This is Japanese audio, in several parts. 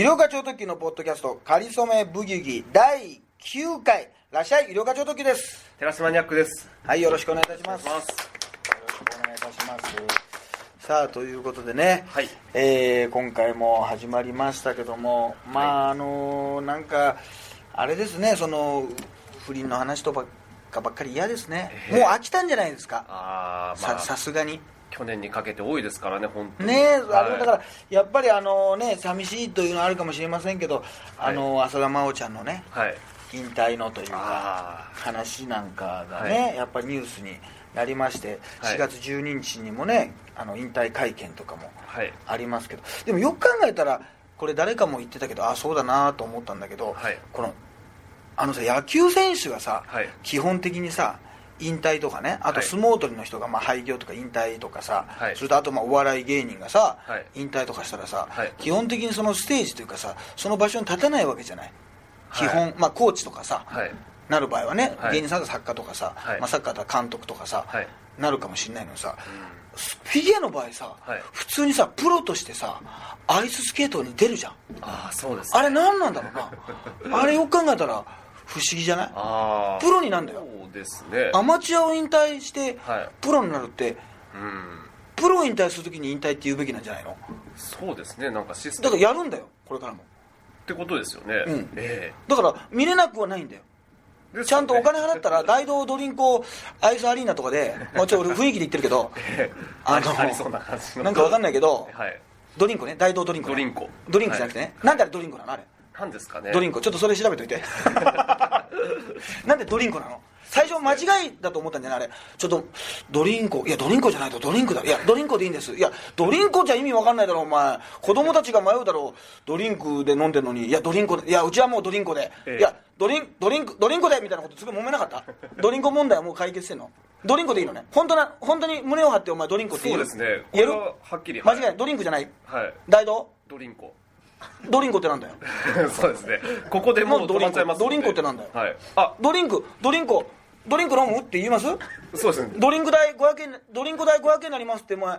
医療課長特急のポッドキャスト、かりそめブギウギ第9回、らっしゃい、医療課長特急です。テラスマニアックですはい、よろしくお願いいたします。よろしくお願いいたします。さあ、ということでね、はいえー今回も始まりましたけども、まあ、あのなんか、あれですね、その、不倫の話とばっかばっかり嫌ですね。ええもう飽きたんじゃないですか。ああまさあさすがに。去年にかけて多いですからね本当に。ねえ、あれはい。だから、やっぱりあのね、寂しいというのはあるかもしれませんけど、あの、浅田真央ちゃんのね、はい。引退のというか、あ話なんかがね、はやっぱりニュースになりまして、はい。4月12日にもね、あの引退会見とかもありますけど、でもよく考えたら、これ誰かも言ってたけど、あそうだなと思ったんだけど、はい。この、あのさ、野球選手がさ、はい。基本的にさ、引退とかね、あとはい。相撲取りの人がまあ廃業とか引退とかさ、はい。それとあとまあお笑い芸人がさ、はい。引退とかしたらさ、はい。基本的にそのステージというかさ、その場所に立たないわけじゃない。基本、はいまあコーチとかさ、はい。なる場合はね、はい。芸人さんが作家とかさ、はい。まあ、サッカーだったら監督とかさ、はい。なるかもしれないのにさ、うフィギュアの場合さ、はい。普通にさプロとしてさアイススケートに出るじゃん。ああそうですあれ何なんだろうな。あれよく考えたら不思議じゃない？ああプロになんだよ。そうですね。アマチュアを引退してはい。プロになるってうん。プロを引退するときに引退って言うべきなんじゃないの？そうですね。なんかシステだムからやるんだよこれからも。ってことですよね。うん。えだから見れなくはないんだよ。えですちゃんとお金払ったら 大道ドリンクアイスアリーナとかでもうちょっと俺雰囲気で言ってるけど ええ。あのありそうな感じの。なんかわかんないけどはい。ドリンクね大道ドリンク、ね、ドリンクドリンクじゃなくてね、なんであれドリンクなのあれ？なんですかね。ドリンクちょっとそれ調べといて。なんでドリンクなの？最初間違いだと思ったんじゃない？あれ。ちょっとドリンクいやドリンクじゃないとドリンクだいやドリンクでいいんです。いやドリンクじゃ意味わかんないだろお前。子供たちが迷うだろ。うドリンクで飲んでるのに。いやドリンクで。いやうちはもうドリンクで、ええ。いやドリンドリンクドリンクでみたいなことすごい揉めなかった？ドリンク問題はもう解決してんの？ドリンクでいいのね。本当な本当に胸を張ってお前ドリンクって言そううですね。言えるこれははっきり。間違いない。ドリンクじゃない？はい。大道ド？リンコドリンクってなんだよ。そうですね。ここでもう止まっちゃいますので。ドリンコってなんだよ。はい。あドリンクドリンクドリンク飲むって言います？そうですね。ドリンク代500円ドリンク代500円になりますってお前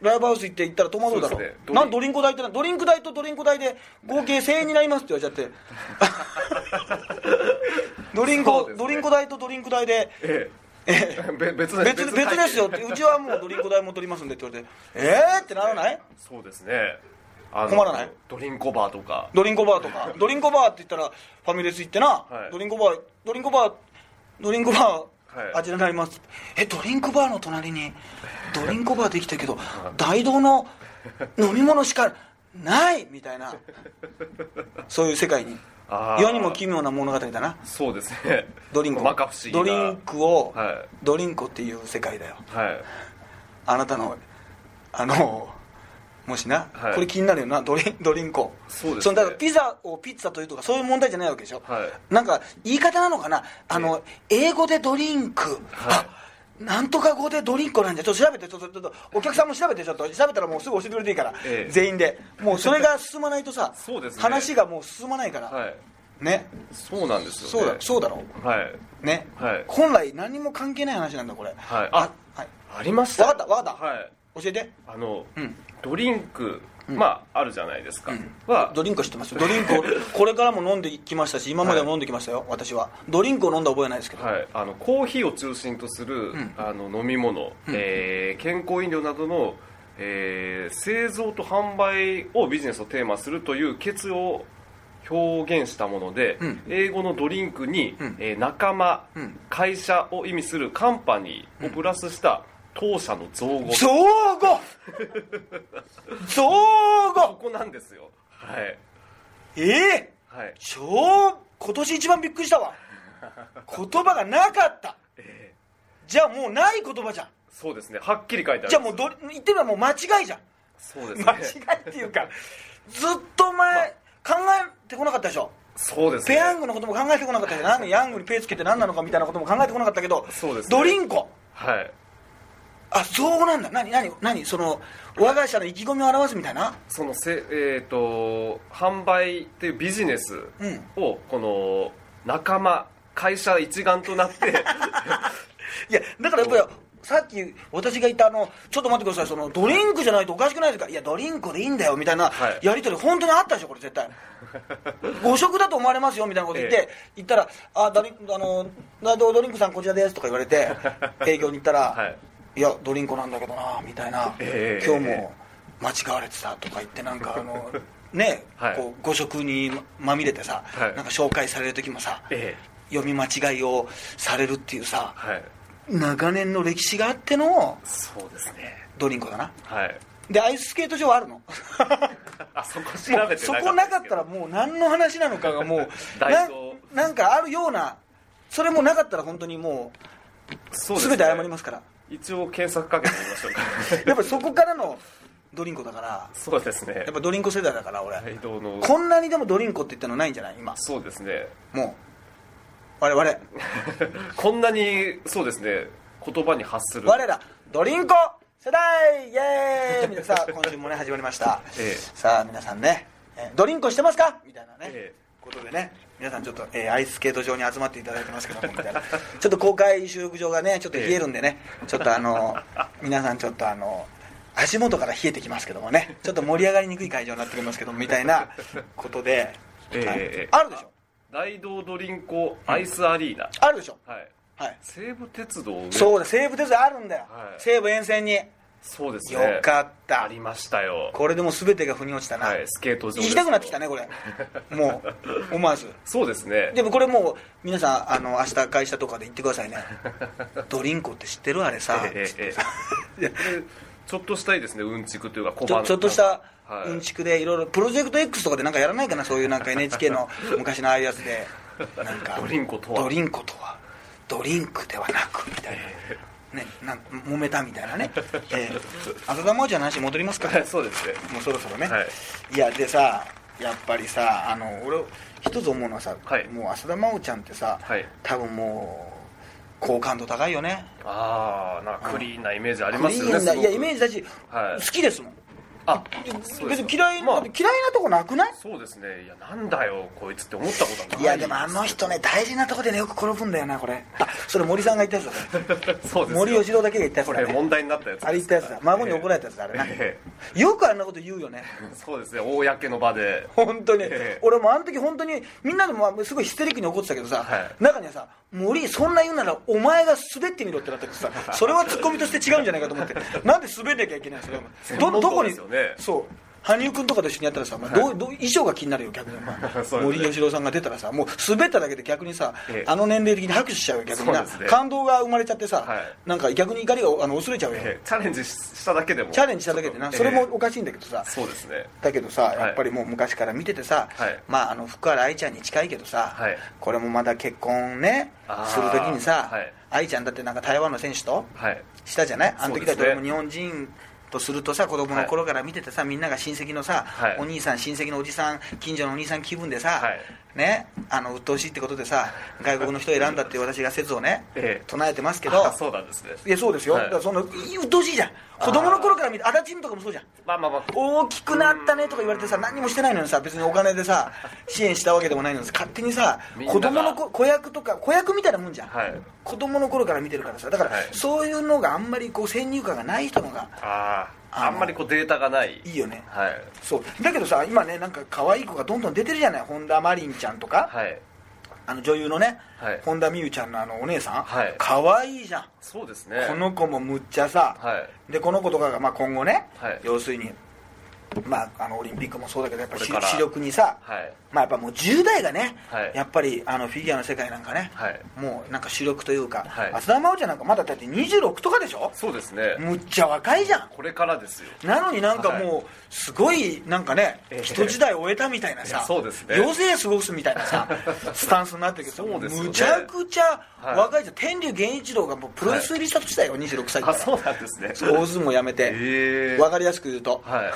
ライブハウス行って言ったら戸惑うだろ。そうね。ドリンなんドリンク代ってなドリンク代とドリンク代で合計1000円になりますって言われちゃって。ドリンク、ね。ドリンク代とドリンク代でええ。えべ別別別別ですよって。うちはもうドリンク代も取りますんでって言われてえーってならない？そうですね困らない？ドリンコバーとか。ドリンコバーとか。ドリンコバーって言ったらファミレス行ってな、はい。ドリンコバードリンコバードリンコバー、はい。あちらになります。えドリンクバーの隣に ドリンコバーできたけど大道の飲み物しかない！みたいな。そういう世界に。世にも奇妙な物語だな。そうですね。ドリンク。ドリンクを、はドリンクっていう世界だよ。いはい。あなたのあのもしな、はい。これ気になるよなドリン ドリンコそうですね。のだからピザをピッツァというとかそういう問題じゃないわけでしょ、はい。なんか言い方なのかな？あの、英語でドリンク、あなんとか語でドリンクなんじゃ。ちょっと調べてちょっとちょっとお客さんも調べてちょっと調べたらもうすぐ教えてくれていいから、ええ。全員で。もう それが進まないとさそうですね。話がもう進まないから、はい。ね。そうなんですそうだよねそうだろはい。ね、はい。本来何も関係ない話なんだこれ。はい。あはい。ありました。わかったわかった。はい教えて。あのうん。ドリンクうん。まああるじゃないですか。うん。は。ドリンクは知ってますよ。ドリンクを これからも飲んできましたし今までも飲んできましたよ、私は。ドリンクを飲んだ覚えないですけど、はい、あのコーヒーを中心とする、ん。あの飲み物、うん。えー健康飲料などの、えー製造と販売をビジネスをテーマするという決意を表現したもので、うん。英語のドリンクに、うん。えー仲間、うん。会社を意味するカンパニーをプラスした当社の造語、造語。造こ語こなんですよ。はい。ええ？はい。超今年一番びっくりしたわ。言葉がなかった。えじゃあもうない言葉じゃん。ーそうですね。はっきり書いてあるじゃあもうど言ってみればもう間違いじゃん。そうですね。間違いっていうかずっと前、考えてこなかったでしょ。そうですね。ペヤングのことも考えてこなかったけど何ヤングにペイつけて何なのかみたいなことも考えてこなかったけどそうですね。ドリンコ。はいあそうなんだ。何何何？その我が社の意気込みを表すみたいな？そのせ、えー、と販売っていうビジネスうん。をこの仲間会社一丸となって。いやだからやっぱりさっき私が言ったあのちょっと待ってください。そのドリンクじゃないとおかしくないですか？いやドリンクでいいんだよみたいなはい。やり取り本当にあったでしょこれ絶対。誤食だと思われますよみたいなこと言って、え言ったら「あドリあのなドドリンクさんこちらです」とか言われて 営業に行ったら「はいい、やドリンクなんだけどな」みたいな、ええ。今日も間違われてた」とか言ってなんかあの ね、はい。こう誤食にまみれてさ、はい。なんか紹介される時もさ、え読み間違いをされるっていうさえはい。長年の歴史があってのそうですね。ドリンクだな。はい。でアイススケート場はあるの。あそこ調べてそこなかったらもう何の話なのかがもう なソなんかあるようなそれもなかったら本当にもそうですね。う全て謝りますから一応検索かけてみましょうか。やっぱりそこからのドリンクだから。そうですね。やっぱドリンク世代だから俺、大道の。こんなにでもドリンクって言ったのないんじゃない？今。そうですね。もう。我々。こんなにそうですね。言葉に発する。我らドリンコ世代!イエーイ!みたいな。さあ今週もね始まりました、ええ。さあ皆さんね。えードリンコしてますか？みたいなね、ええ。ことでね皆さんちょっと、えーアイススケート場に集まっていただいてますけどもみたいな。ちょっと公開収録場がねちょっと冷えるんでね、ちょっとあの 皆さんちょっとあの足元から冷えてきますけどもね。ちょっと盛り上がりにくい会場になっておりますけどもみたいな ことで、ええはい。ええあるでしょ。大道ドリンコアイスアリーナ、あるでしょ。はい。はい。西武鉄道上そうだ西武鉄道あるんだよ、はい。西武沿線にそうですよねかった。ありましたよ。これでもう全てが腑に落ちたな、はいスケート場行きたくなってきたねこれ。もう思わず。そうですね。でもこれもう皆さんあの明日会社とかで行ってくださいね。ドリンコって知ってるあれさ、ええええちょっとしたいですねうんちくというか小ちょ判ちょっとしたはい。うんちくでいろいろプロジェクト X とかでなんかやらないかなそういうなんか NHK の 昔のああいうやつで。なんかドリンコとは。ドリンコとは。ドリンクではなくみたいなねなん揉めたみたいなね、えー、浅田真央ちゃんの話戻りますか？はいそうですね。もうそろそろね、はい。い、やでさやっぱりさあの俺一つ思うのはさ、はい。もう浅田真央ちゃんってさ、はい。多分もう好感度高いよね。ああなんかクリーンなイメージありますよねーンないやイメージだし、はい。好きですもんあそうです別に嫌い、まあ。嫌いなとこなくない？そうですね。いやなんだよこいつって思ったことはない。いやでもあの人ね大事なとこでねよく転ぶんだよなこれ。あそれ森さんが言ったやつだ。ね そうですよ。森喜朗だけが言ったこれ問題になったやつあれ言ったやつだ。孫に怒られたやつだあれな、えよくあんなこと言うよね。えそうですね公の場で。本当に、ええ。俺もあの時本当にみんなでもすごいヒステリックに怒ってたけどさ、はい。中にはさ森そんな言うならお前が滑ってみろってなっててさ それはツッコミとして違うんじゃないかと思って。なんで滑んなきゃいけないのそれは。専門道どどこにそう羽生君とかと一緒にやったらさ、お前どうどう衣装が気になるよ逆に、お前そうですね。森喜朗さんが出たらさもう滑っただけで逆にさ、ええ。あの年齢的に拍手しちゃうよ逆にな、ね。感動が生まれちゃってさ、はい。なんか逆に怒りがあの薄れちゃうよ、ええ。チャレンジしただけでも。チャレンジしただけでなええそれもおかしいんだけどさ、そうですね。だけどさい。やっぱりもう昔から見ててさ、はい。まああの福原愛ちゃんに近いけどさ、はい。これもまだ結婚ねするときにさ、はい。愛ちゃんだってなんか台湾の選手とはい。したじゃない？あの時だと俺も日本人とするとさ子供の頃から見ててさ、みんなが親戚のさ、はい。お兄さん親戚のおじさん近所のお兄さん気分でさ、はい。ねあの鬱陶しいってことでさ外国の人を選んだっていう私が説をね、ええ。唱えてますけど。あそうなんですね。いやそうですよ、はい。だからその鬱陶しいじゃん子供の頃から見て足立とかもそうじゃん。まあまあまあ。大きくなったねとか言われてさ何もしてないのにさ別にお金でさ 支援したわけでもないのに勝手にさ子供の子子役とか子役みたいなもんじゃん、はい。子供の頃から見てるからさ。だから、はい。そういうのがあんまりこう先入観がない人のがああのああんまりこうデータがない。いいよね。はい。そう。だけどさ今ねなんか可愛い子がどんどん出てるじゃない。本田真凜ちゃんとか、はいあの女優のね、はい。本田望結ちゃんのあのお姉さん、はい。可愛いじゃん。そうですね。この子もむっちゃさ、はい。でこの子とかがまあ今後ね、はい。要するに、まあ、あのオリンピックもそうだけどやっぱりこれから。視力にさ、はい。まあ、やっぱもう10代がね、はい。やっぱりあのフィギュアの世界なんかね、はい。もうなんか主力というか、はい。浅田真央ちゃんなんかまだだって26とかでしょ？そうですね。むっちゃ若いじゃん。これからですよ。なのになんかもうすごいなんかね、ええ。人時代を終えたみたいないさやそうですね。余生過ごすみたいなさ スタンスになってる。けどね。むちゃくちゃはい。若いじゃん、天竜源一郎がもうプロレス入りした年だよ、26歳からあそうなんですね大相撲やめて、ええわかりやすく言うと、はい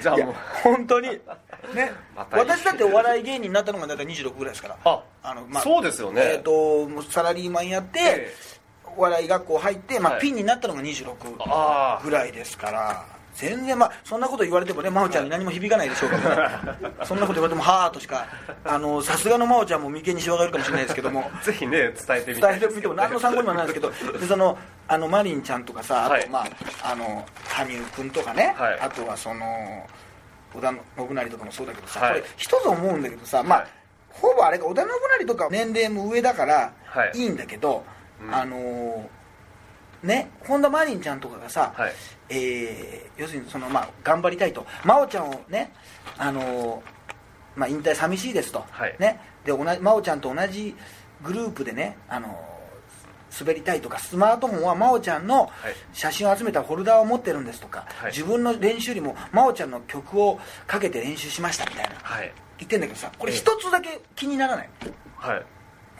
じゃあもう。本当に。ね。私だってお笑い芸人になったのが大体26ぐらいですから。あの、そうですよね。えー、ともうサラリーマンやって、えお笑い学校入って、まあはい。ピンになったのが26あぐらいですから全然まあそんなこと言われてもね真央ちゃんに何も響かないでしょうけど、ね、そんなこと言われてもはあとしかあのさすがの真央ちゃんも眉間にしわがいるかもしれないですけども。ぜひね伝えてみ伝えてみても何の参考にもならないですけど でそのあのマリンちゃんとかさあと、はいまああの羽生君とかね、はい。あとはその織田信成とかもそうだけどさ、はい。これ一つ思うんだけどさまあ、はい。ほぼあれか織田信成とか年齢も上だからはい。いいんだけど、うん。あのーね本田マリンちゃんとかがさ、はいえー要するにその、まあ、頑張りたいと。真央ちゃんをね、あのーまあ、引退寂しいですと、はい。ね、で同じ真央ちゃんと同じグループでね、あのー滑りたいとかスマートフォンは真央ちゃんのはい。写真を集めたフォルダーを持ってるんですとか、はい。自分の練習よりも真央ちゃんの曲をかけて練習しましたみたいな。はい。言ってんだけどさこれええ一つだけ気にならない？はい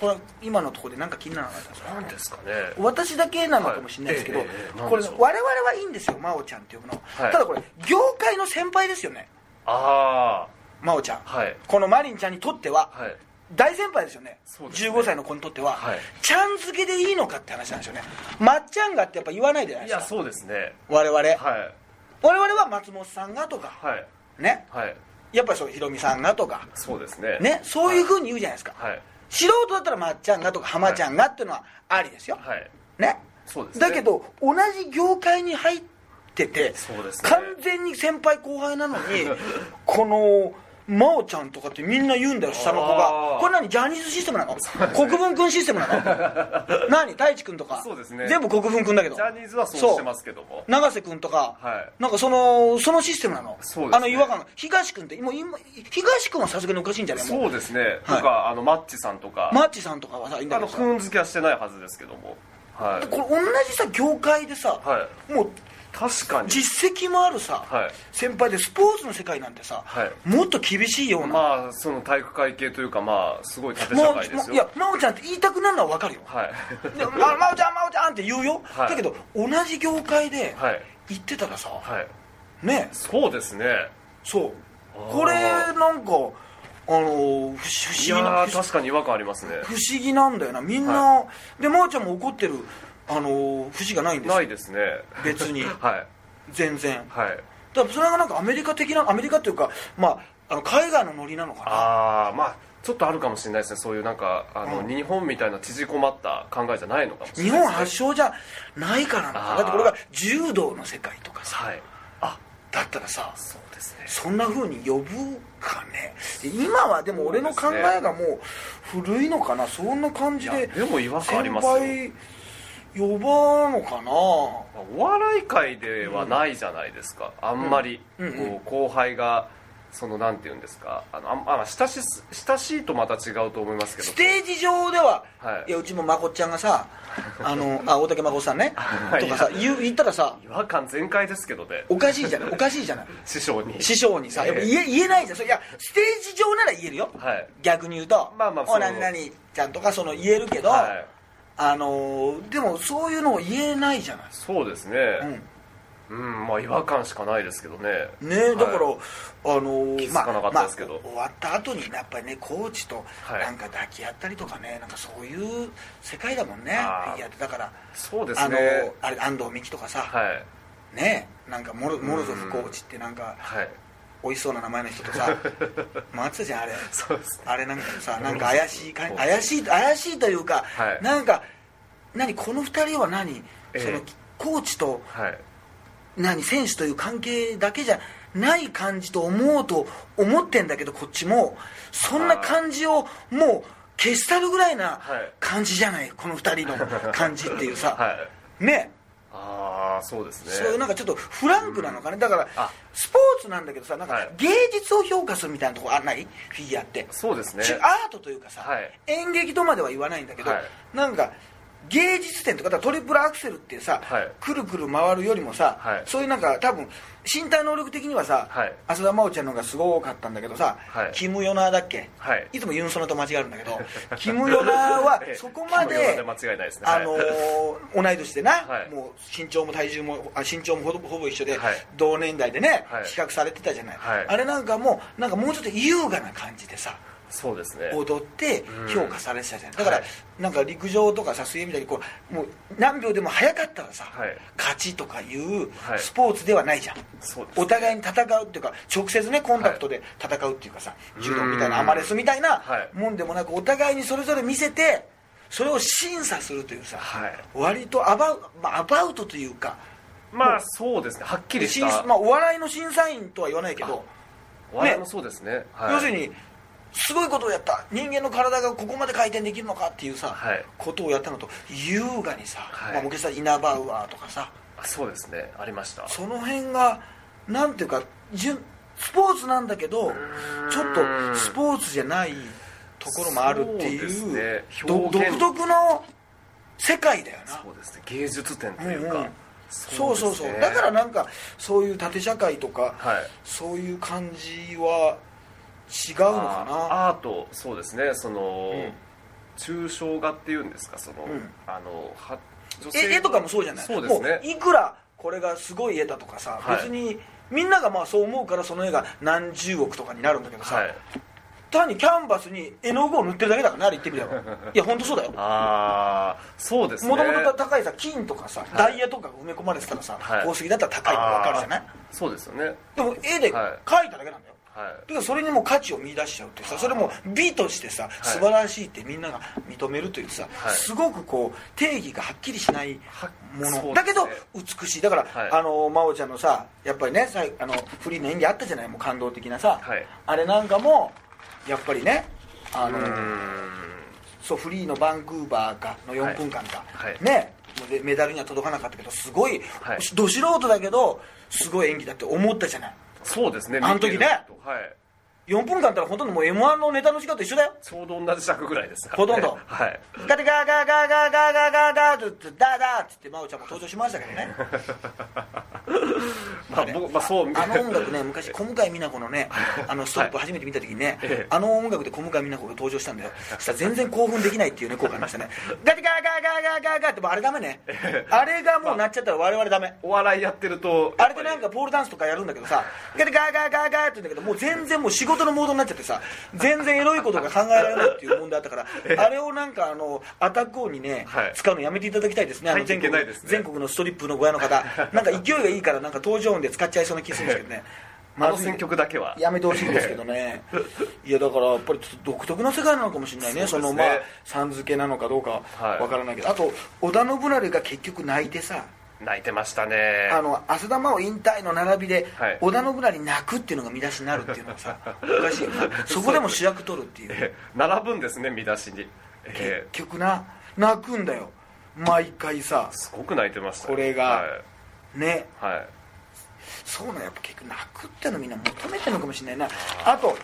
これ今のところで何か気にならなかったですか？何ですかね。私だけなのかもしれないですけど、はいええええええこれ我々はいいんですよ真央ちゃんって呼ぶの、はい。ただこれ業界の先輩ですよね。あ真央ちゃん、あはい。このマリンちゃんにとってははい。大先輩ですよね。そうですね。15歳の子にとっては、はい。ちゃん付けでいいのかって話なんですよね。まっちゃんがってやっぱ言わないじゃないいやですか。そうですね。我々、はい。我々は松本さんがとか。はい。ね。はい。やっぱりそうひろみさんがとか。そうですね。ね。そういうふうに言うじゃないですか、はい素人だったらまっちゃんがとか浜ちゃんがっていうのはありですよ、はい。ね？そうですね。だけど同じ業界に入っててね。完全に先輩後輩なのに この真央ちゃんとかってみんな言うんだよ下の子あがー。これ何ジャニーズシステムなの？国分君システムなの？何？太一君とか？そうですね。全部国分君だけど。ジャニーズはそうしてますけども。永瀬君とか、はい。なんかそのそのシステムなの？そうですね。あの違和感。東君ってもう今東君はさすがにおかしいんじゃない？そうですね。とはい。かあのマッチさんとか。マッチさんとかはさいいんだあけどさ。のくん付けはしてないはずですけども。はい。これ同じさ業界でさ、はい。もう確かに。実績もあるさ、はい。先輩でスポーツの世界なんてさ、はい。もっと厳しいような、まあその体育会系というかまあすごい縦社会ですよ。いや真央ちゃんって言いたくなるのは分かるよ。はい。真央ちゃん真央ちゃんって言うよ、はい。だけど同じ業界ではい。言ってたらさ、はい。ね。そうですね。そう。これなんかあの不思い議な確かに違和感ありますね。不思議なんだよな。みんな、で真央ちゃんも怒ってるあの節がないんですよ。ないですね。別に。はい。全然。はい。だからそれがなんかアメリカ的なアメリカっていうかまああの海外のノリなのかな。ああまあちょっとあるかもしれないですね。そういうなんかあの、うん。日本みたいな縮こまった考えじゃないのかもしれないです、ね、日本発祥じゃないからなのか。あー。だってこれが柔道の世界とかさ。はい。あ。だったらさそうですね。そんな風に呼ぶかね。で今はでも俺の考えがもう古いのかな。そんな感じででも違和感ありますよ。先輩呼ばんのかな？お笑い界ではないじゃないですか、あんまり、うん。うんうん。こう後輩がそのなんていうんですか。あのあんあ親しい親しいとまた違うと思いますけど。ステージ上では、はい。い、やうちもまこっちゃんがさ あのあ大竹まこさんねはい。とかさ言う言ったらさ違和感全開ですけどね。おかしいじゃないおかしいじゃない。師匠に。師匠にさやっぱええ言え言えないじゃん。それいやステージ上なら言えるよ。はい。逆に言うと「まあまあお何々ちゃん」とかその言えるけど、はいあのーでもそういうのを言えないじゃない。そうですね。うん。うん、まあ違和感しかないですけどね。ねだから、はいあのー気づかなかったですけど。まあ終わった後にやっぱりねコーチとはい。なんか抱き合ったりとかね、なんかそういう世界だもんね。あー。フィギュアってだからそうですあのあれ安藤美希とかさ、はい。ねなんかモロモロゾフコーチってなんかはい美味しそうな名前の人とさ回ってたじゃんあれ。そうですね。あれなんかさなんか怪しいか怪しい怪しいというか、はい。なんか何この二人は何、ええ。そのコーチとはい。何選手という関係だけじゃない感じと思うと思ってんだけどこっちもそんな感じをもう消し去るぐらいなはい。感じじゃないこの二人の感じっていうさ、はい。ねああそうですね。そういうなんかちょっとフランクなのかね。だからあ。スポーツなんだけどさなんかはい。芸術を評価するみたいなとこあんない？フィギュアって。そうですね。アートというかさ、はい。演劇とまでは言わないんだけど、はい。なんか芸術点とかだトリプルアクセルってさ、はい。くるくる回るよりもさ、はい。そういうなんか多分身体能力的にはさ、はい。浅田真央ちゃんの方がすごかったんだけどさ、はい。キム・ヨナだっけ、はい。いつもユンソナと間違えるんだけど キム・ヨナはええそこまでで間違いないですね。あのー同い年でな、はい。もう身長も体重もあ身長もほぼほぼ一緒で、はい。同年代でね、はい。比較されてたじゃない、はい。あれなんかもうなんかもうちょっと優雅な感じでさそうですね。踊ってうん。評価されてたじゃん。だから、はい。なんか陸上とかさ水泳みたいにこうもう何秒でも早かったらさ、はい。勝ちとかいうはい。スポーツではないじゃん、そうですね。お互いに戦うっていうか直接ねコンタクトで戦うっていうかさ、柔道みたいなアマレスみたいなはい。もんでもなくお互いにそれぞれ見せてそれを審査するというさ、はい。割とアバウ,、まあ、アバウトというかまあそうですね。はっきりした。審まあ、お笑いの審査員とは言わないけどお笑いもそうですね。はい。要するにすごいことをやった。人間の体がここまで回転できるのかっていうさ、はい。ことをやったのと優雅にさ、はい。まあ、昔はイナバウアーとかさあそうですね。ありました。その辺がなんていうか順スポーツなんだけどちょっとスポーツじゃないところもあるっていそうね。独特の世界だよな。そうですね。芸術点というか。うんうん。そうそうそうですねだからなんかそういう縦社会とか、はい。そういう感じは違うのかな？あアートそうですね。その、うん。抽象画っていうんですか？その、うん。あのは女絵絵とかもそうじゃない？そうですね。いくらこれがすごい絵だとかさ、はい。別にみんながまあそう思うからその絵が何十億とかになるんだけどさ、はい。単にキャンバスに絵の具を塗ってるだけだからねあれ言ってみれば。いや本当そうだよ。ああそうですね。もともと高いさ金とかさ、い。ダイヤとかが埋め込まれてたらさ、はい。宝石だったら高いの分かるじゃない？そうですよね。でも絵ではい。描いただけなんだよ、はいだからそれにも価値を見出しちゃうってさそれも美としてさ素晴らしいってみんなが認めるというさ、はい。すごくこう定義がはっきりしないはもの、だけど美しい。だから、はい。あの真央ちゃんのさやっぱりねあのフリーの演技あったじゃないもう感動的なさ、はい。あれなんかもやっぱりねあのそうフリーのバンクーバーかの4分間か、ね。メダルには届かなかったけどすごい。ど素人だけどすごい演技だって思ったじゃないそうですね。あの時ね。はい4分間ったらほとんどもう m 1のネタの時間と一緒だよ。ちょうど同じ尺ぐらいですほとんど。はい。ガテガーガーガーガーガーガーガーガーってダーダーって言って真央ちゃんも登場しましたけどねまあ僕まあそうあの音楽ね昔小向井美奈子のねあのストップ初めて見た時にね、ええあの音楽で小向井美奈子が登場したんだよそしたら全然興奮できないっていうね効果ありましたねガテガーガーガーガーガーガーってもうあれダメねあれがもうなっちゃったら我々ダメお笑いやってるとあれでなんかポールダンスとかやるんだけどさガテガーガーガーガーって言うんだけどもう全然もう仕事のモードになっちゃってさ全然エロいことが考えられないっていう問題あったから あれをなんかあのアタック王にね、はい。使うのやめていただきたいですねあの全国のストリップの小屋の方。なんか勢いがいいからなんか登場音で使っちゃいそうな気するんですけどね。あの選曲だけは。やめてほしいんですけどね。いやだからやっぱり独特な世界なのかもしれないね。そね。のまあさん付けなのかどうかはいわからないけど、あと織田信成が結局泣いてさ泣いてましたね。あの浅田真央引退の並びで、はい。織田信成泣くっていうのが見出しになるっていうのがさおかしいよなそこでも主役取るっていう。え並ぶんですね見出しに。え結局な泣くんだよ。毎回さ。ーすごく泣いてましたこれがはい。ね。はい。そうなんや。っぱ結局泣くってのみんな求めてるのかもしれないな。あと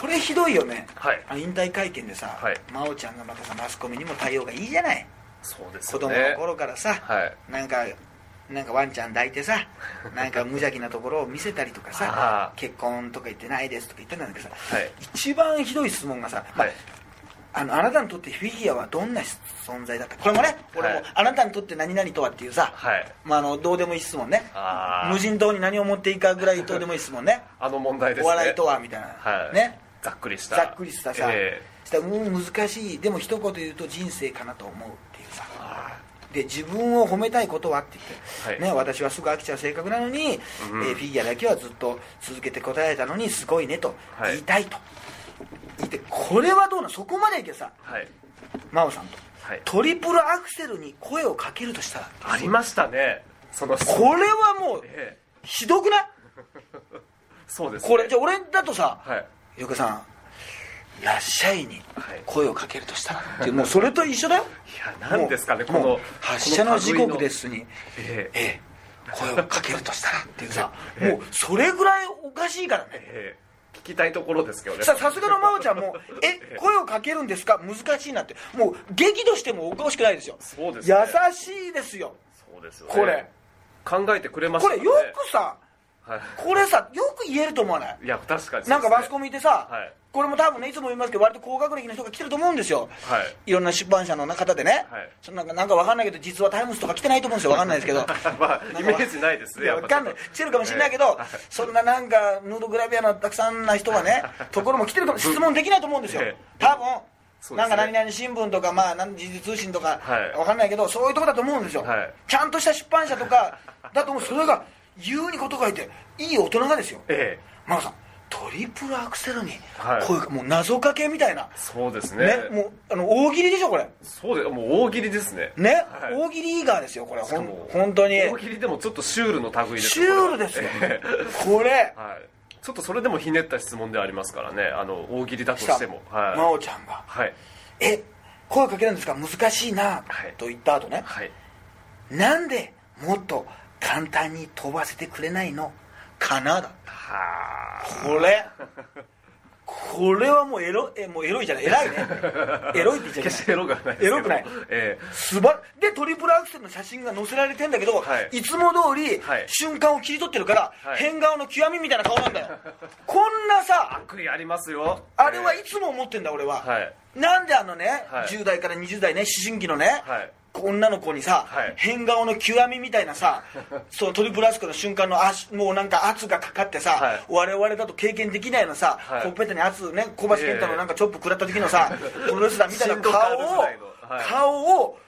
これひどいよね、はい。あ引退会見でさ、はい。真央ちゃんがまたさマスコミにも対応がいいじゃないそうですね。供の頃からさ、はい。なんかなんかワンちゃん抱いてさ なんか無邪気なところを見せたりとかさ結婚とか言ってないですとか言ってたんだけどさ、はい。一番ひどい質問がさ、まあはい。あのあなたにとってフィギュアはどんな存在だった？これもね俺も、はいあなたにとって何々とはっていうさ、はい。まあ、あのどうでもいい質問ね。無人島に何を持っていいかぐらいどうでもいい質問ね。あの問題ですね。お笑いとはみたいな、はい。ね。ざっくりした。ざっくりしたさ、えしたらうん難しい。でも一言言うと人生かなと思うっていうさ。で自分を褒めたいことはって言って、はい。ね、私はすぐ飽きちゃう性格なのに、うん。えーフィギュアだけはずっと続けて答えたのにすごいねとはい。言いたいと、言ってこれはどうなんそこまでいけさーはい。真央さんと。はい。トリプルアクセルに声をかけるとしたらありましたね。そのこれはもうえひどくない？えそうですね。これじゃあ俺だとさはい「よかさんいらっしゃい」にはい。声をかけるとしたらっていうもうそれと一緒だよ。いや何ですかねこの発射の時刻ですに。ええ。ええ。声をかけるとしたらっていうさ ええ。もうそれぐらいおかしいからね。ええ。聞きたいところですけどね。ささすがの真央ちゃんも「え声をかけるんですか？難しいな」って。もう激怒してもおかしくないですよ。そうですね。優しいですよ。そうですよね。これ。考えてくれましたね。これよくさはい。これさよく言えると思わない？いや確かにね。なんかマスコミってさ、はいこれも多分ねいつも言いますけど割と高学歴の人が来てると思うんですよ。はい。いろんな出版社の方でね、はい。そのなんかなんかわかんないけど実はタイムズとか来てないと思うんですよ。わかんないですけど。まあイメージないですねいややっぱわかんない。来てるかもしれないけど、はい。そんななんかヌードグラビアのたくさんな人はね ところも来てるかも質問できないと思うんですよ。ええ。多分。ね。なんか何々新聞とか、まあ、なん時事通信とか、はい。わかんないけどそういうとこだと思うんですよ、はい。ちゃんとした出版社とかだと思うそれが言うにこと書いていい大人がですよ。ええ。真央さんトリプルアクセルに、はい。こういうもう謎かけみたいな。そうですね。ねもうあの大喜利でしょこれ。そうでもう大喜利ですね。ね、はい。大喜利イーガーですよこれ。ほん本当に。大喜利でもちょっとシュールの類ですシュールですよ。え えこれ。はい。ちょっとそれでもひねった質問ではありますからね。あの大喜利だとさしても。はい。真央ちゃんが。はい「え声かけるんですか？難しいな。はい」と言った後ね。はい「なんでもっと簡単に飛ばせてくれないの？かな」だはこれこれはもうエロえもうエロいじゃない。偉いね。エロいって言っちゃいけない。決してエロがないですけど。エロくない。えすばでトリプルアクセルの写真が載せられてんだけど、はい。い、つも通り、はい。瞬間を切り取ってるから、はい。変顔の極みみたいな顔なんだよ。こんなえさ悪意ありますよ。あれはいつも思ってんだ俺は、はい。なんであのね、はい。10代から20代ね思春期のね、はい女の子にさ、はい。変顔の極みみたいなさ そのトリプルアクセルの瞬間の足もうなんか圧がかかってさ、はい。我々だと経験できないようなさ、はい。ほっぺたに圧ね小橋健太のなんかチョップ食らった時のさ、プロレスラーみたいな顔を、はい。顔を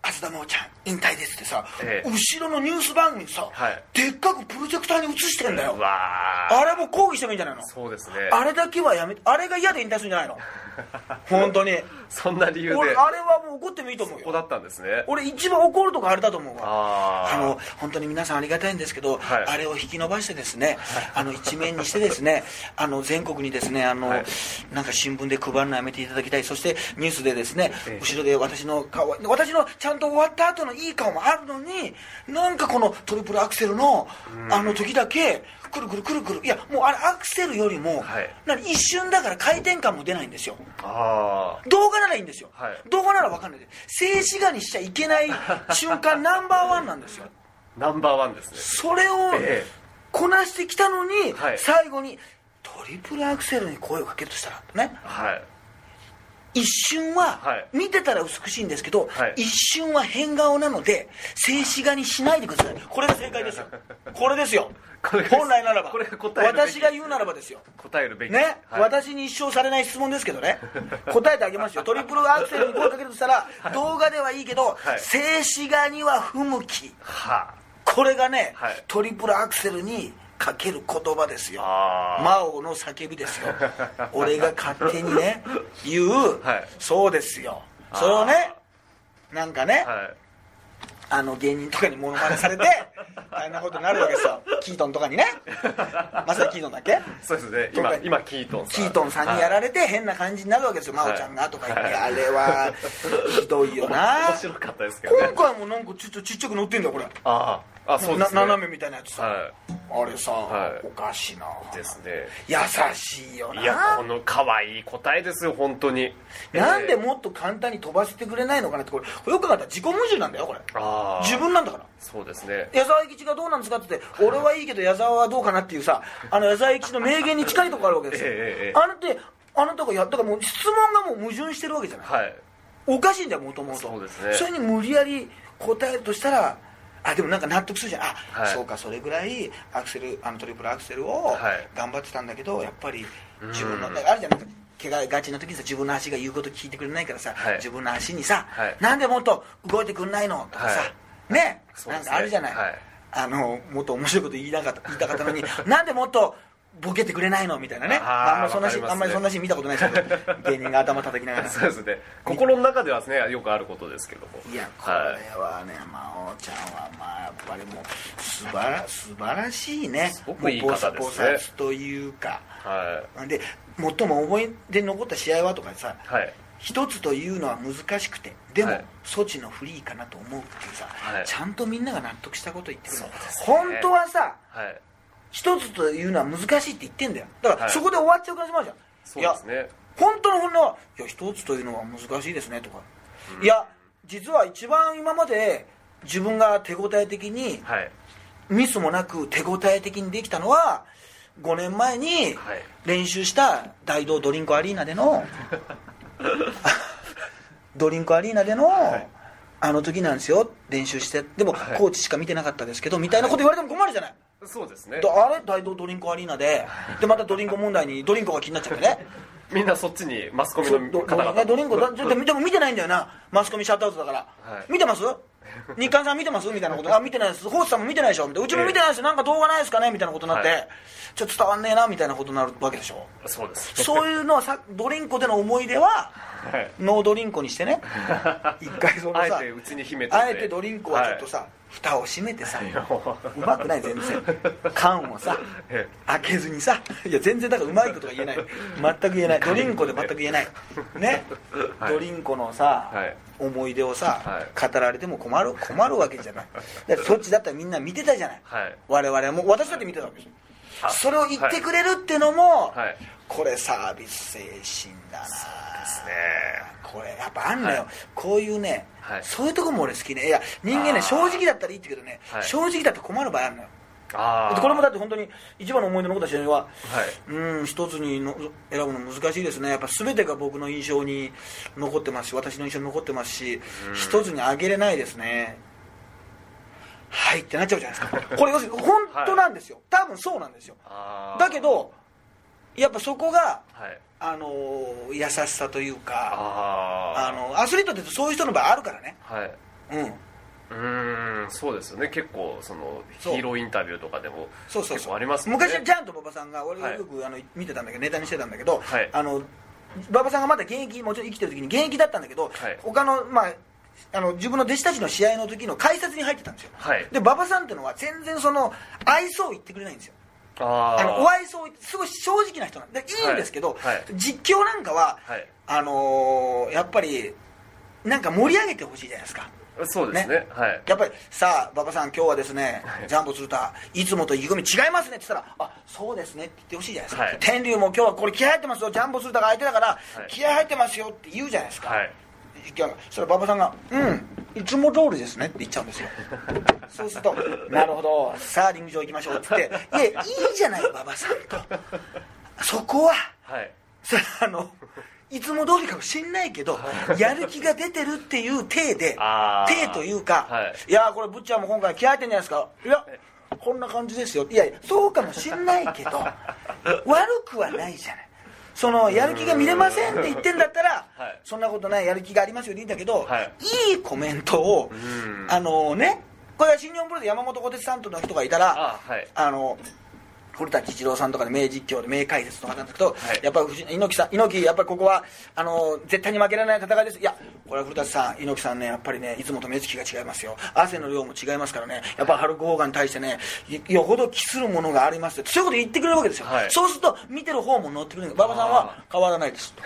浅田真央ちゃん引退ですってさ、ええ。後ろのニュース番組にさ、はい。でっかくプロジェクターに映してんだよ。あれも抗議してもいいんじゃないの？そうですね。あれだけはやめあれが嫌で引退するんじゃないの？本当にそんな理由で。俺あれはもう怒ってもいいと思うよ。ここだったんですね。俺一番怒るとこあれだと思うわ。あー。あの本当に皆さんありがたいんですけど、はい。あれを引き伸ばしてですねあの一面にしてですね あの全国にですねあの、はい。なんか新聞で配るのやめていただきたい。そしてニュースでですねええ。後ろで私の顔私のちゃんと終わった後のいい顔もあるのになんかこのトリプルアクセルのあの時だけくるくるくるくる。いやもうあれアクセルよりも、はい。何一瞬だから回転感も出ないんですよ。あ動画ならいいんですよ、はい。動画なら分かんない。静止画にしちゃいけない瞬間ナンバーワンなんですよ。あ ナンバーワンですね。それをええ。こなしてきたのに、はい。最後にトリプルアクセルに声をかけるとしたらね。はい一瞬は、はい。見てたら美しいんですけど、はい。一瞬は変顔なので静止画にしないでください。これが正解ですよ。これですよ。本来ならば。私が言うならばですよ。答えるべき。ね、はい。私に一生されない質問ですけどね。答えてあげますよ。トリプルアクセルに声かけるとしたら、動画ではいいけど、はい。静止画には不向き。はこれがね、はい。トリプルアクセルにかける言葉ですよ。魔王の叫びですよ。俺が勝手にね言う、はい。そうですよ。それをね。なんかね、あはい。あの芸人とかにモノマネされて 大変なことになるわけですよ。キートンとかにね。まさにキートンだっけ？そうですね。今今キートンさん。キートンさんにやられれて変な感じになるわけですよ、真央ちゃんがとか言って、はい。あれはひどいよな。面白かったですけどね。今回もなんかちょっとちっちゃく載ってんだよこれ。あああそうですね。な斜めみたいなやつさ、はあれさ、はい。おかしいな。ですね。優しいよな。いやこの可愛い答えですよ本当に。なんでえもっと簡単に飛ばせてくれないのかなってこれよく考えたら自己矛盾なんだよこれ。ああ自分なんだから。そうですね。矢沢永吉がどうなんですかって言って俺はいいけど矢沢はどうかなっていうさあの矢沢永吉の名言に近いとこあるわけですよ、ええええあれってあなたがやったからもう質問がもう矛盾してるわけじゃない。はい。おかしいんだよもともと。そうですね。それに無理やり答えるとしたらあでもなんか納得するじゃん。あ、はい。そうかそれぐらいアクセルあのトリプルアクセルをはい。頑張ってたんだけどやっぱり自分のうんあるじゃない怪我がちな時にさ自分の足が言うこと聞いてくれないからさ、はい。自分の足にさ、はい。なんでもっと動いてくんないのとかさ、はい。ねなんかあるじゃない、はい。あのもっと面白いこと言いなかった言いたかったのに なんでもっとボケてくれないの？みたいなね。あんまりそんなし、わかりますね。あんまりそんなシーン見たことないですけど。芸人が頭叩きながら。そうですね心の中ではですねよくあることですけども。いやこれはね、真央ちゃんはまあやっぱりもう素晴ら素晴らしいね。すごくいい方ですね。もう菩薩というか。はで最も思い出に残った試合はとかさいはい。一つというのは難しくてでも、はい。措置のフリーかなと思うっていうさ、はい。ちゃんとみんなが納得したこと言ってくるね。本当はさはい一つというのは難しいって言ってんだよ。だから、はい。そこで終わっちゃう可能性もあるじゃん。そうですね。本当の本音はいや一つというのは難しいですねとか、いや実は一番今まで自分が手応え的にはい。ミスもなく手応え的にできたのは5年前にはい。練習した大道ドリンクアリーナでの ドリンクアリーナでの、い。あの時なんですよ。練習して。でもはい。コーチしか見てなかったですけどみたいなこと言われても困るじゃない、そうですね。であれ？大道ドリンクアリーナで。でまたドリンク問題にドリンクが気になっちゃってね。みんなそっちにマスコミの方々。ねドリンクだ でも見てないんだよな。マスコミシャットアウトだから、はい。見てます？日刊さん見てます？みたいなこと。あ見てないです。ホースさんも見てないでしょ？みたいな。うちも見てないですよ。なんか動画ないですかね？みたいなことになって、はい。ちょっと伝わんねえなみたいなことになるわけでしょ？そうです。そういうのはさドリンクでの思い出ははいノードリンクにしてね。一回そのさあえてうちに秘めててあえてドリンクはちょっとさ、蓋を閉めてさ うまくない全然。缶をさえ開けずにさいや全然だからうまいことが言えない。全く言えない。ドリンコで全く言えない。ね、はい。ドリンコのさ、はい。思い出をさ、はい。語られても困る困るわけじゃない。だってそっちだったらみんな見てたじゃない、はい。我々も私だって見てたわけですよ。あそれを言ってくれるっていうのも、はい。これサービス精神だな。ですね。これやっぱあんのよ、はい。こういうね、はい。そういうとこも俺好きねいや人間ね正直だったらいいって言うけどね、はい。正直だって困る場合あるのよ。あこれもだって本当に一番の思い出のことは、はい。うん一つにの選ぶの難しいですね。やっぱ全てが僕の印象に残ってますし私の印象に残ってますしうん。一つにあげれないですねはいってなっちゃうじゃないですか。これ要するに本当なんですよ、多分そうなんですよ。だけどやっぱそこがはい。あのー優しさというかああのアスリートってそういう人の場合あるからね。あはい。うん。うーんそうですよね。結構そのヒーローインタビューとかでもそうそう結そう。構ありますね。昔ジャンと馬場さんが俺よくあの見てたんだけどネタにしてたんだけど、はい。あの馬場さんがまだ現役もちろん生きてる時に現役だったんだけど、はい。他のまああの自分の弟子たちの試合の時の解説に入ってたんですよ、はい。で馬場さんっていうのは全然その愛想を言ってくれないんですよ。ああのおい愛想すごい正直な人なんでい。いんですけど、はい。はい実況なんかは、はい。あのーやっぱりなんか盛り上げてほしいじゃないですか。そうですね。はい。やっぱりさあ馬場さん今日はですね、はい。ジャンボ鶴田いつもと意気込み違いますねって言ったらあそうですねって言ってほしいじゃないですか、はい。天竜も今日はこれ気合入ってますよ。ジャンボ鶴田が相手だから、い。気合入ってますよって言うじゃないですか、はいいやそしたら馬場さんが「うんいつも通りですね」って言っちゃうんですよ。そうすると「なるほどさあリング上行きましょう」って言って「いやいいじゃない馬場さん」と。そこははい。さあのいつも通りかもしんないけどやる気が出てるっていう体で体というか、はい。い、やこれブッチャーも今回気合入ってんじゃないですか。いやこんな感じですよ。いやいやそうかもしんないけど 悪くはないじゃないそのやる気が見れませんって言ってんだったら、はい。そんなことないやる気がありますよでいいんだけど、はい。い、いコメントをん。あのねこれは新日本プロで山本小鉄さんとの人がいたらあはい。あの古田吉郎さんとかで名実況で名解説とかなんですけど、はい。やっぱり藤猪木さん猪木やっぱりここはあの絶対に負けられない戦いです。いやこれは古田さん猪木さんねやっぱりねいつもと目つきが違いますよ。汗の量も違いますからね。やっぱハルク・ホーガンに対してねいよほど期するものがあります。ってそういうこと言ってくれるわけですよ、はい。そうすると見てる方も乗ってくれる。馬場さんは変わらないですと。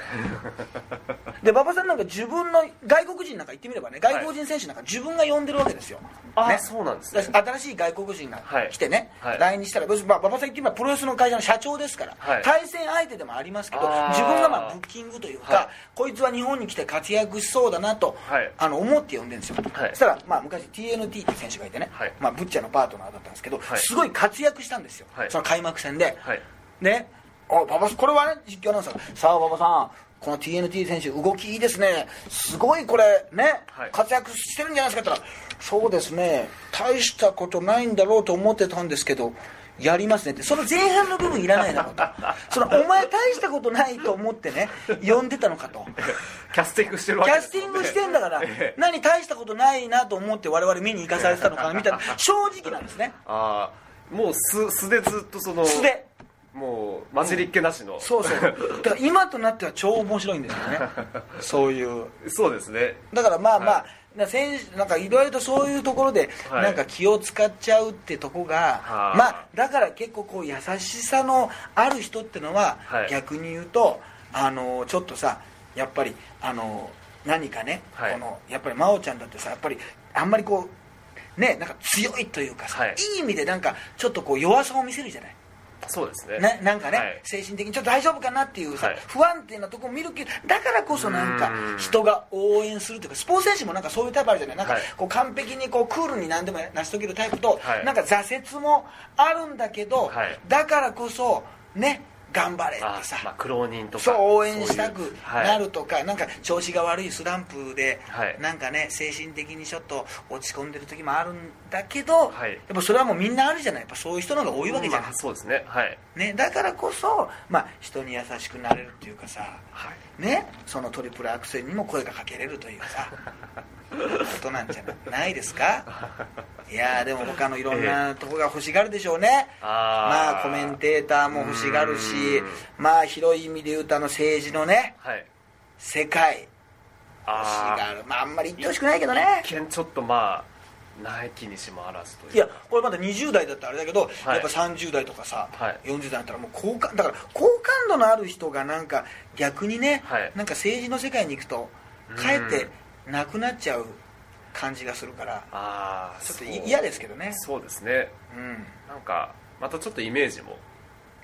で馬場さんなんか自分の外国人なんか言ってみればね外国人選手なんか自分が呼んでるわけですよ、あね。そうなんですね。新しい外国人が来てね、はい。来日したら、馬場さん言ってみればプロレスの会社の社長ですから、はい。対戦相手でもありますけど自分がまあブッキングというか、はい。こいつは日本に来て活躍しそうだなと、はい。あの思って呼んでるんですよ、はい。そしたら、まあ、昔 TNT っていう選手がいてね、はい。まあ、ブッチャーのパートナーだったんですけど、はい。すごい活躍したんですよ、はい。その開幕戦で、はい。ね。あ馬場これはね実況アナウンサー。がさあ馬場さんこの TNT 選手動きいいですね。すごいこれね、はい。活躍してるんじゃないですかって言ったらそうですね。大したことないんだろうと思ってたんですけどやりますねって。その前半の部分いらないだろうと。そのお前大したことないと思ってね呼んでたのかと。キャスティングしてるわキけ。ですもんねャスティングしてんだから ええ。何大したことないなと思って我々見に行かされてたのかな みたいな。正直なんですね。ああもう素素でずっとその素で。もう混じりっ気なしの、そうそう。だから今となっては超面白いんですよね。そういう。そうですね。だからまあまあ、はな選手なんかいろいろとそういうところではい。なんか気を使っちゃうってとこが、はあまあだから結構こう優しさのある人ってのははい。逆に言うとあのちょっとさやっぱりあの何かね、はい。このやっぱり真央ちゃんだってさやっぱりあんまりこうねなんか強いというかさ、はい。い、い意味でなんかちょっとこう弱さを見せるじゃないそうですね。ね、なんかね、はい。精神的にちょっと大丈夫かなっていうさ、はい。不安定なところを見るけどだからこそなんかうん。人が応援するというかスポーツ選手もなんかそういうタイプあるじゃない。なんかはい。こう完璧にこうクールに何でも成し遂げるタイプと、はい。なんか挫折もあるんだけど、はい。だからこそね頑張れってあさ、まあ苦労人とかそう応援したくなるとか、なんか調子が悪いスランプで、はい。なんかね精神的にちょっと落ち込んでる時もあるんだけど、はい。やっぱそれはもうみんなあるじゃない。やっぱそういう人の方が多いわけじゃない、まあそうですね。はい。ね、だからこそ、まあ、人に優しくなれるっていうかさ、はいね、そのトリプルアクセルにも声がかけれるというさ ことなんじゃないですか？いやーでも他のいろんなとこが欲しがるでしょうね、まあコメンテーターも欲しがるしうん。まあ広い意味で言うとあの政治のねはい。世界。欲しあがる。まああんまり言ってほしくないけどね。一見ちょっとまあない気にしもあらずという。いやこれまだ20代だったらあれだけど、はい。やっぱ30代とかさ、はい。40代だったらもう好感だから好感度のある人がなんか逆にね、はい。なんか政治の世界に行くとかえってなくなっちゃう感じがするからああちょっとい嫌ですけどね。そうですね。うん。なんかまたちょっとイメージも。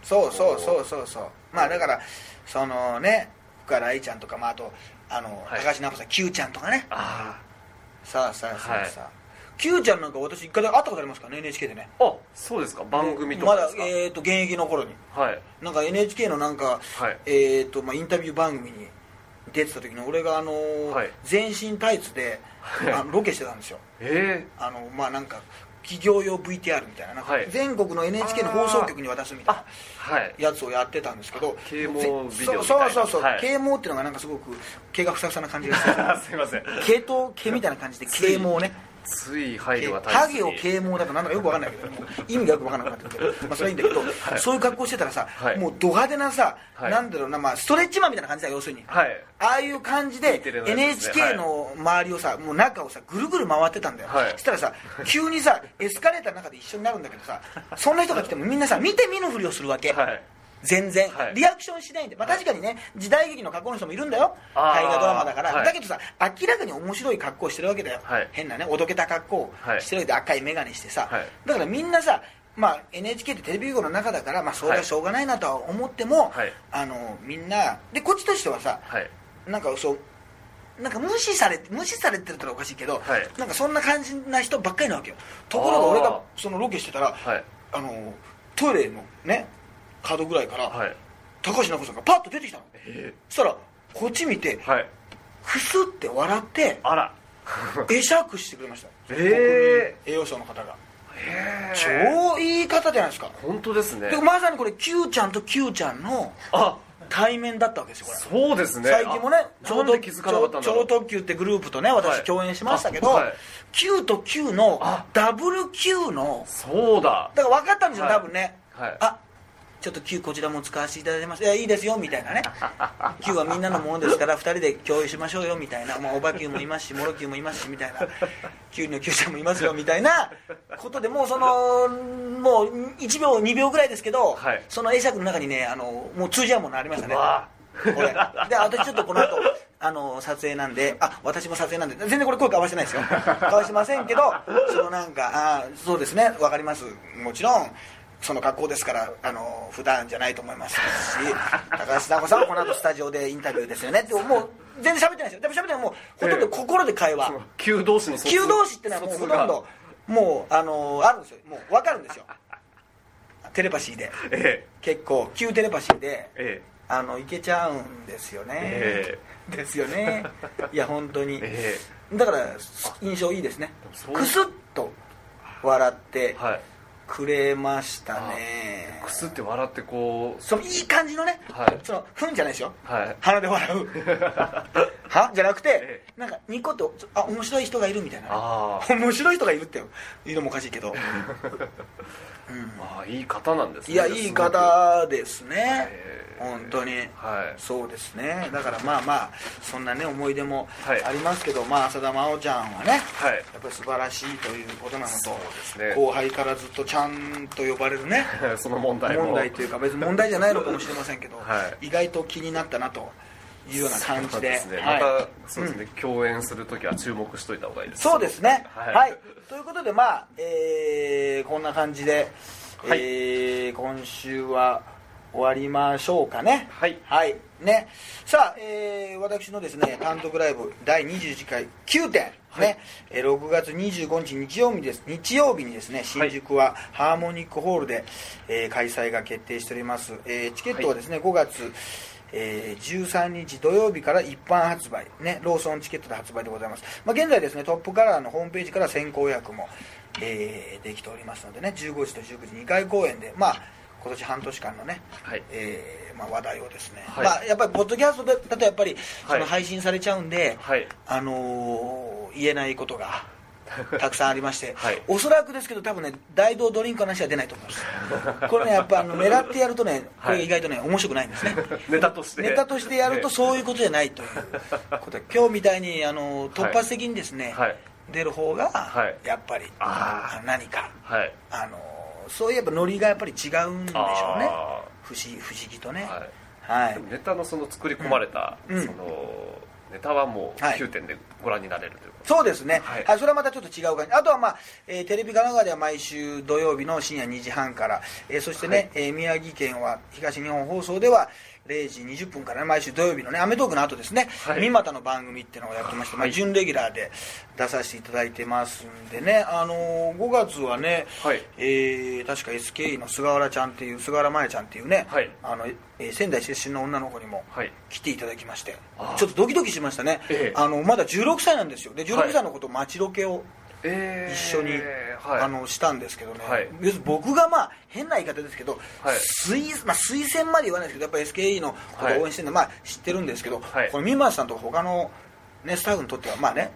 そうそうそうそうそう。まあだからそのね福原愛ちゃんとか、まあ、あとあの、はい。高橋尚子さん Q ちゃんとかね。あさあさあさあさあ、は Q ちゃんなんか私一回会ったことありますからね NHK でね。ああそうですか？番組とかまだ、えー、と現役の頃に。はい。なんか NHK のなんか、はい。えーとまあ、インタビュー番組に出てた時に俺があのーはい。全身タイツで、はい。あのロケしてたんですよ。えあのまあなんか企業用 VTR みたいななんかはい。全国の NHK の放送局に渡すみたいなやつをやってたんですけど啓蒙ぜビデオみたいな。そうそうそう、はい。啓蒙っていうのがなんかすごく毛がふさふさな感じがして すいません。毛と毛みたいな感じで啓蒙ねつい配慮がハ大を啓蒙だとなんだかよくわかんないけど意味がよくわかんなくなってるけど、まあ、それはいいんだけど、そういう格好してたらさ、はい。もうド派手なさ、はい。なんだろうな、まあ、ストレッチマンみたいな感じだよ要するに、はい。ああいう感じで E NHK の周りをさもう中をさぐるぐる回ってたんだよ、はい。そしたらさ急にさエスカレーターの中で一緒になるんだけどさそんな人が来てもみんなさ見て見ぬふりをするわけ、はい全然、はい。リアクションしないんで、まあ、確かにね時代劇の格好の人もいるんだよ。大河ドラマだから、はい。だけどさ明らかに面白い格好してるわけだよ、はい。変なねおどけた格好をはい。してるわけで赤い眼鏡してさ、はい。だからみんなさまあ、NHK ってテレビ局の中だから、まあ、それはしょうがないなとは思っても、はい。あのみんなでこっちとしてはさはい。なんかそうなんか無視されて無視されてるってのはおかしいけど、はい。なんかそんな感じな人ばっかりなわけよ。ところが俺がそのロケしてたら、はい。あのトイレのね角ぐらいから、はい。高橋尚子さんがパッと出てきたの。えそしたらこっち見てー、はい。クスって笑ってあら。会釈してくれました。え栄養賞の方が。超いい方じゃないですか。本当ですね。でまさにこれ Q ちゃんと Q ちゃんのあ。対面だったわけですよこれ。そうですね。最近もねあ超特急ってグループとね私はい。共演しましたけど、あはい。Q と Q のあ。ダブル Q のそうだ。だから分かったんですよ、はい。多分ね、はい。あちょっと Q こちらも使わせていただいてます。いやいいですよみたいなね。Q はみんなのものですから2人で共有しましょうよみたいな、まあ、おば Q もいますしもろ Q もいますしみたいな。Q の Q ちゃんもいますよみたいな。ことでもうそのもう1秒2秒ぐらいですけど、はい。その会釈の中にねあのもう通じ合うものありましたね。これ。で私ちょっとこの後あの撮影なんであ私も撮影なんで全然これ声交わしてないですよ。交わしてませんけどそのなんかあそうですね。わかります。もちろんその格好ですからあの普段じゃないと思いますし 高橋尚子さんはこの後スタジオでインタビューですよねってもう全然喋ってないですよ。でも喋ってない。もうほとんど心で会話。その旧同士の旧同士ってのはもうほとんどもうあのあるんですよ。もう分かるんですよ。テレパシーで。え結構旧テレパシーでええ。あのいけちゃうんですよね、えですよね。いや本当に。ええ。だから印象いいですね。そう。クスッと笑ってえはいくれましたね。くすって笑ってこう。そのいい感じのね、はい。そのふんじゃないですよ。はい。鼻で笑う。はじゃなくてえなんかニコッとあ面白い人がいるみたいなあ面白い人がいるっていうのもおかしいけど、うんああいい方なんですね。いやいい方ですね。ええ本当に。はい。そうですね。だからまあまあそんなね思い出もはい。ありますけど、まあ浅田真央ちゃんはねはい。やっぱり素晴らしいということなのとね。後輩からずっとちゃんと呼ばれるね その問題も。問題というか別に問題じゃないのかもしれませんけど、は意外と気になったなというような感じで。ね、はい。またそうですね、共演するときは注目しといた方がいいです。そうですね。はい。はい、ということでまあ、えーこんな感じで、はい。えー今週は終わりましょうかね。はい。はい。ね。さあ、えー私のですね単独ライブ第21回9点。ね、えー6月25日日曜日です。日曜日にですね新宿はハーモニックホールで、えー開催が決定しております、えーチケットはですね、5月えー13日土曜日から一般発売、ね、ローソンチケットで発売でございます、まあ、現在ですねトップカラーのホームページから先行予約も、えーできておりますのでね15時と19時2回公演でまあ今年半年間のね、はい。えーまあ、話題をですね、はい。まあ、やっぱりポッドキャストだとやっぱりそはい。の配信されちゃうんで、はい。あのー言えないことが たくさんありまして、はい。おそらくですけど多分ね大道ドリンクの話は出ないと思います。これねやっぱあの狙ってやるとねこれ意外とね面白くないんですね。ネタとして。ネタとしてやるとそういうことじゃないという。ことで今日みたいにあの突発的にですね、はい。出る方がはい。やっぱりあ何かはい。あのそういうやっぱノリがやっぱり違うんでしょうね。あ不思議不思議とね。はい。ネタのその作り込まれた、うん。そのネタはもうはい。9点でご覧になれるということ。そうですね、ははいいそれはまたちょっと違う感じ、あとは、まあえーテレビ神奈川では毎週土曜日の深夜2時半から、えーそしてね、はい。えー宮城県は東日本放送では0時20分からね、毎週土曜日のね、アメトーークの後ですね、はい。三股の番組っていうのをやってまして、まあ、はい。準レギュラーで出させていただいてますんでね、あのー5月はね、はい。えー確か SKE の菅原ちゃんっていう、菅原麻也ちゃんっていうね、はい。あのえー仙台出身の女の子にもはい。来ていただきまして、ちょっとドキドキしましたね、ええ。あのまだ16歳なんですよ。で16はい。歳の子と街ロケをえー一緒に、はい、あのしたんですけどね、はい。要するに僕がまあ変な言い方ですけど、はい。推まあ、推薦まで言わないですけどやっぱ SKE のことを応援してるのは、まあ、知ってるんですけど、はい。この三松さんと他の、ね、スタッフにとってはまあね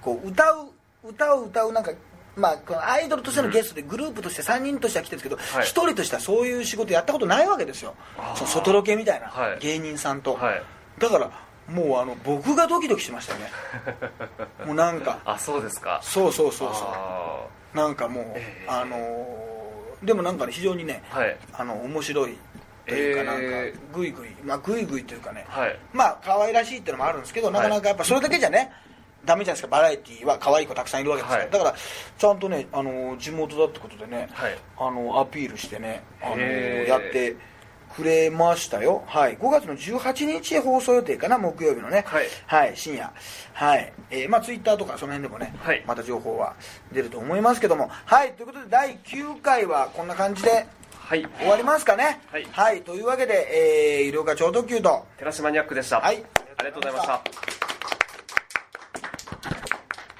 こう歌う歌を歌うなんかまあ、このアイドルとしてのゲストでグループとして3人としては来てるんですけど、はい。一1人としてはそういう仕事やったことないわけですよ。その外ロケみたいな、はい。芸人さんと、はい。だからもうあの僕がドキドキしましたよね。もうなんか。あそうですか。そうそうそうそう。あなんかもう、ええあのーでもなんかね非常にね、ーはい。あの面白いというか、なんえかグイグイまあグイグイというかね、はい。まあ可愛らしいっていうのもあるんですけどなかなかやっぱそれだけじゃねダメじゃないですか。バラエティーは可愛い子たくさんいるわけですから、はい。だからちゃんとねあの地元だってことでね、はい。あのアピールしてねあのやってくれましたよ、はい、5月の18日放送予定かな？木曜日のね、はい。深夜。はい、えーまあツイッターとかその辺でもね、はい。また情報は出ると思いますけども。はい。ということで第9回はこんな感じではい。終わりますかね？はい。というわけで、えー、医療課超特急と。寺島ニャックでした。はい。ありがとうございました